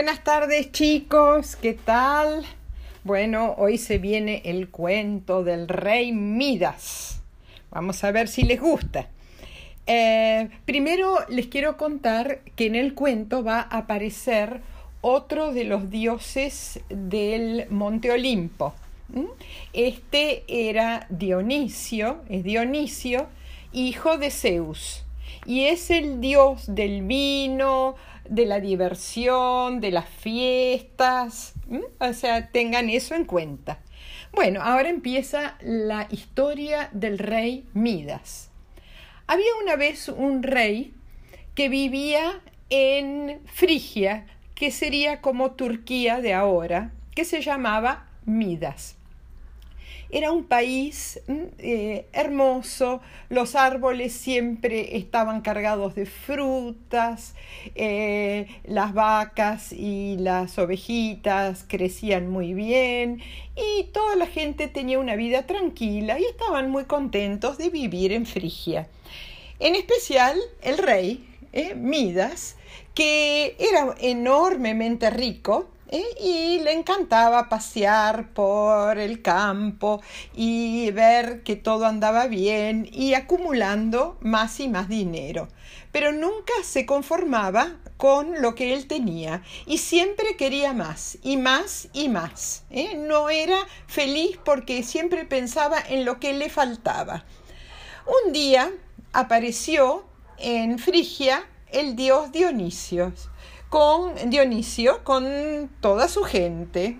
Buenas tardes chicos, ¿qué tal? Bueno, hoy se viene el cuento del rey Midas. Vamos a ver si les gusta. Eh, primero les quiero contar que en el cuento va a aparecer otro de los dioses del Monte Olimpo. Este era Dionisio, es Dionisio, hijo de Zeus, y es el dios del vino, de la diversión, de las fiestas. O sea, tengan eso en cuenta. Bueno, ahora empieza la historia del rey Midas. Había una vez un rey que vivía en Frigia, que sería como Turquía de ahora, que se llamaba Midas. Era un país mm, eh, hermoso, los árboles siempre estaban cargados de frutas, eh, las vacas y las ovejitas crecían muy bien y toda la gente tenía una vida tranquila y estaban muy contentos de vivir en Frigia. En especial el rey, eh, Midas, que era enormemente rico, ¿eh? y le encantaba pasear por el campo y ver que todo andaba bien y acumulando más y más dinero. Pero nunca se conformaba con lo que él tenía y siempre quería más y más y más. ¿eh? No era feliz porque siempre pensaba en lo que le faltaba. Un día apareció en Frigia el dios Dionisio con Dionisio, con toda su gente,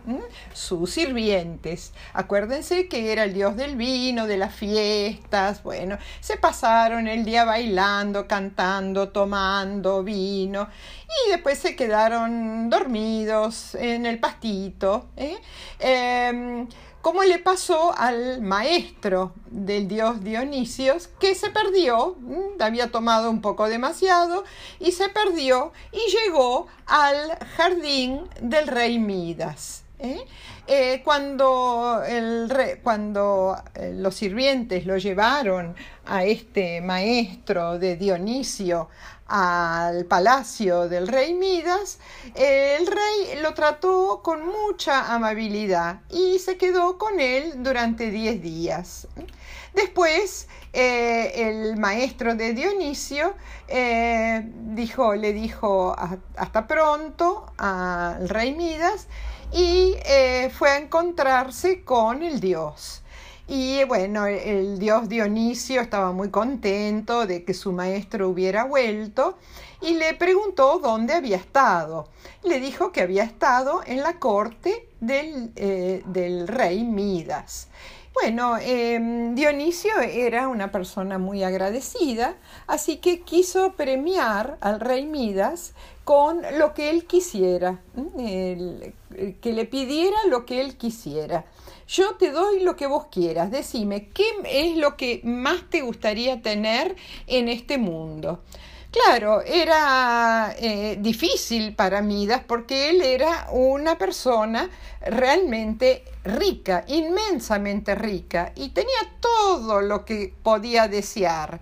sus sirvientes. Acuérdense que era el dios del vino, de las fiestas, bueno, se pasaron el día bailando, cantando, tomando vino y después se quedaron dormidos en el pastito. ¿eh? Em, como le pasó al maestro del dios Dionisios, que se perdió, mm, había tomado un poco demasiado y se perdió y llegó al jardín del rey Midas. ¿Eh? Eh, cuando, eh, los sirvientes lo llevaron a este maestro de Dionisio al palacio del rey Midas, el rey lo trató con mucha amabilidad y se quedó con él durante diez días. Después, el maestro de Dionisio dijo, le dijo hasta pronto al rey Midas y eh, fue a encontrarse con el dios. Y bueno, el dios Dionisio estaba muy contento de que su maestro hubiera vuelto y le preguntó dónde había estado. Le dijo que había estado en la corte del, eh, del rey Midas. Bueno, em, Dionisio era una persona muy agradecida, así que quiso premiar al rey Midas con lo que él quisiera, que le pidiera lo que él quisiera. Yo te doy lo que vos quieras, decime, ¿qué es lo que más te gustaría tener en este mundo? Claro, era eh, difícil para Midas porque él era una persona realmente rica, inmensamente rica, y tenía todo lo que podía desear.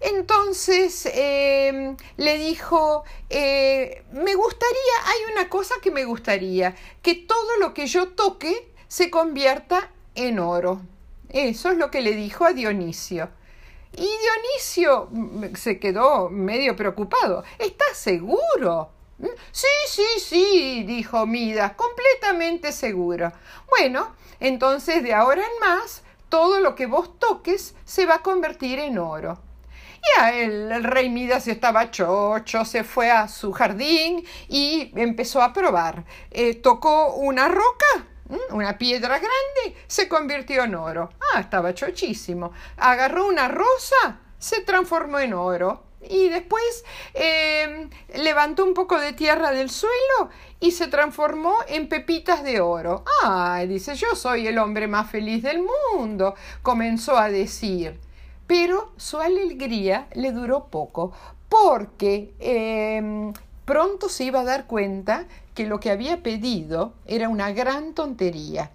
Entonces em, le dijo, eh, me gustaría, hay una cosa que me gustaría, que todo lo que yo toque se convierta en oro. Eso es lo que le dijo a Dionisio. Y Dionisio se quedó medio preocupado. ¿Estás seguro? Mm, sí, sí, sí, dijo Midas, completamente seguro. Bueno, entonces de ahora en más, todo lo que vos toques se va a convertir en oro. Ya el, rey Midas estaba chocho, se fue a su jardín y empezó a probar. Eh, tocó una roca, una piedra grande, se convirtió en oro. Ah, estaba chochísimo. Agarró una rosa, se transformó en oro. Y después em, levantó un poco de tierra del suelo y se transformó en pepitas de oro. Ah, dice, yo soy el hombre más feliz del mundo, comenzó a decir pero su alegría le duró poco porque em, pronto se iba a dar cuenta que lo que había pedido era una gran tontería,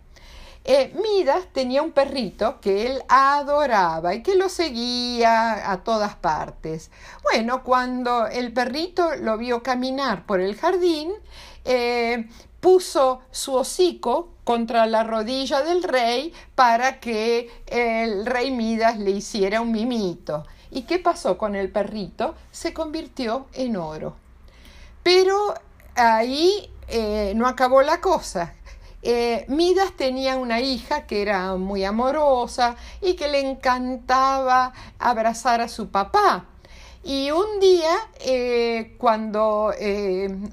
Eh, Midas tenía un perrito que él adoraba y que lo seguía a todas partes. Bueno, cuando el perrito lo vio caminar por el jardín, eh, puso su hocico contra la rodilla del rey para que el rey Midas le hiciera un mimito. ¿Y qué pasó con el perrito? Se convirtió en oro. Pero ahí eh, no acabó la cosa. Eh, Midas tenía una hija que era muy amorosa y que le encantaba abrazar a su papá. Y un día, eh, cuando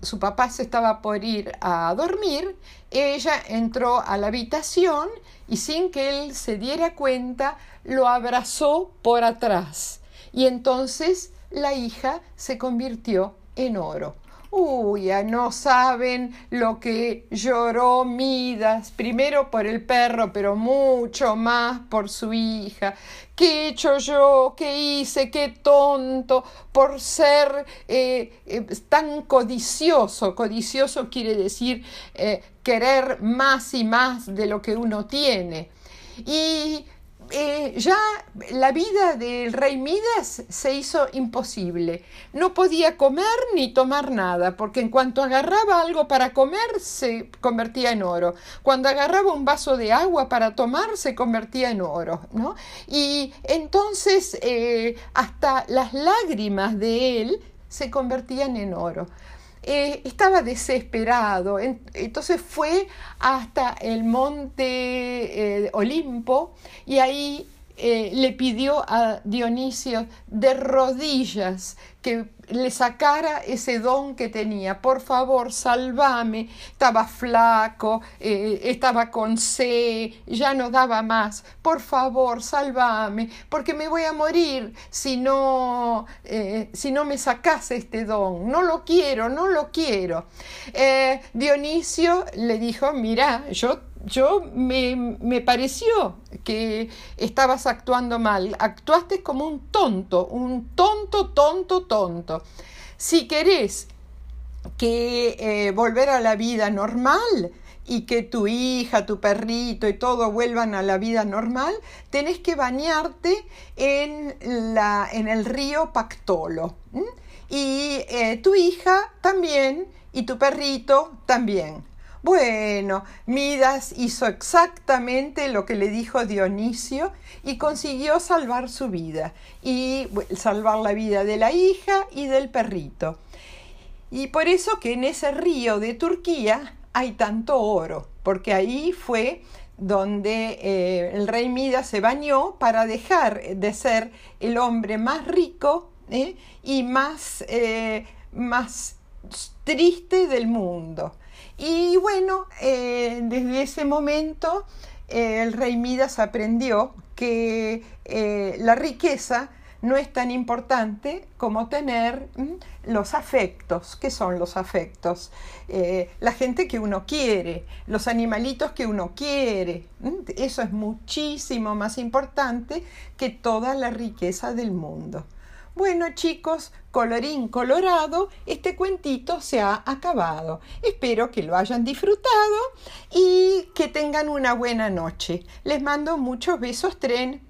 su papá se estaba por ir a dormir, ella entró a la habitación y sin que él se diera cuenta, lo abrazó por atrás. Y entonces la hija se convirtió en oro. Uy, no saben lo que lloró Midas, primero por el perro, pero mucho más por su hija. ¿Qué he hecho yo? ¿Qué hice? ¿Qué tonto? Por ser eh, eh, tan codicioso. Codicioso quiere decir eh, querer más y más de lo que uno tiene. Y eh, ya la vida del rey Midas se hizo imposible. No podía comer ni tomar nada, porque en cuanto agarraba algo para comer se convertía en oro. Cuando agarraba un vaso de agua para tomar se convertía en oro. ¿no? Y entonces eh, hasta las lágrimas de él se convertían en oro. Eh, estaba desesperado. Entonces fue hasta el monte eh, Olimpo y ahí eh, le pidió a Dionisio de rodillas que le sacara ese don que tenía. Por favor, salvame. Estaba flaco, eh, estaba con sed, ya no daba más. Por favor, salvame, porque me voy a morir si no, eh, si no me sacase este don. No lo quiero, no lo quiero. Dionisio le dijo, mira, yo yo me, me, pareció que estabas actuando mal. Actuaste como un tonto, un tonto, tonto, tonto. Si querés que eh, volver a la vida normal y que tu hija, tu perrito y todo vuelvan a la vida normal, tenés que bañarte en, la, en el río Pactolo. Y eh, tu hija también y tu perrito también. Bueno, Midas hizo exactamente lo que le dijo Dionisio y consiguió salvar su vida y salvar la vida de la hija y del perrito. Y por eso que en ese río de Turquía hay tanto oro, porque ahí fue donde eh, el rey Midas se bañó para dejar de ser el hombre más rico ¿eh? y más, eh, más triste del mundo. Y bueno, eh, desde ese momento eh, el rey Midas aprendió que eh, la riqueza no es tan importante como tener los afectos. ¿Qué son los afectos? la gente que uno quiere, los animalitos que uno quiere. Eso es muchísimo más importante que toda la riqueza del mundo. Bueno chicos, colorín colorado, este cuentito se ha acabado. Espero que lo hayan disfrutado y que tengan una buena noche. Les mando muchos besos tren.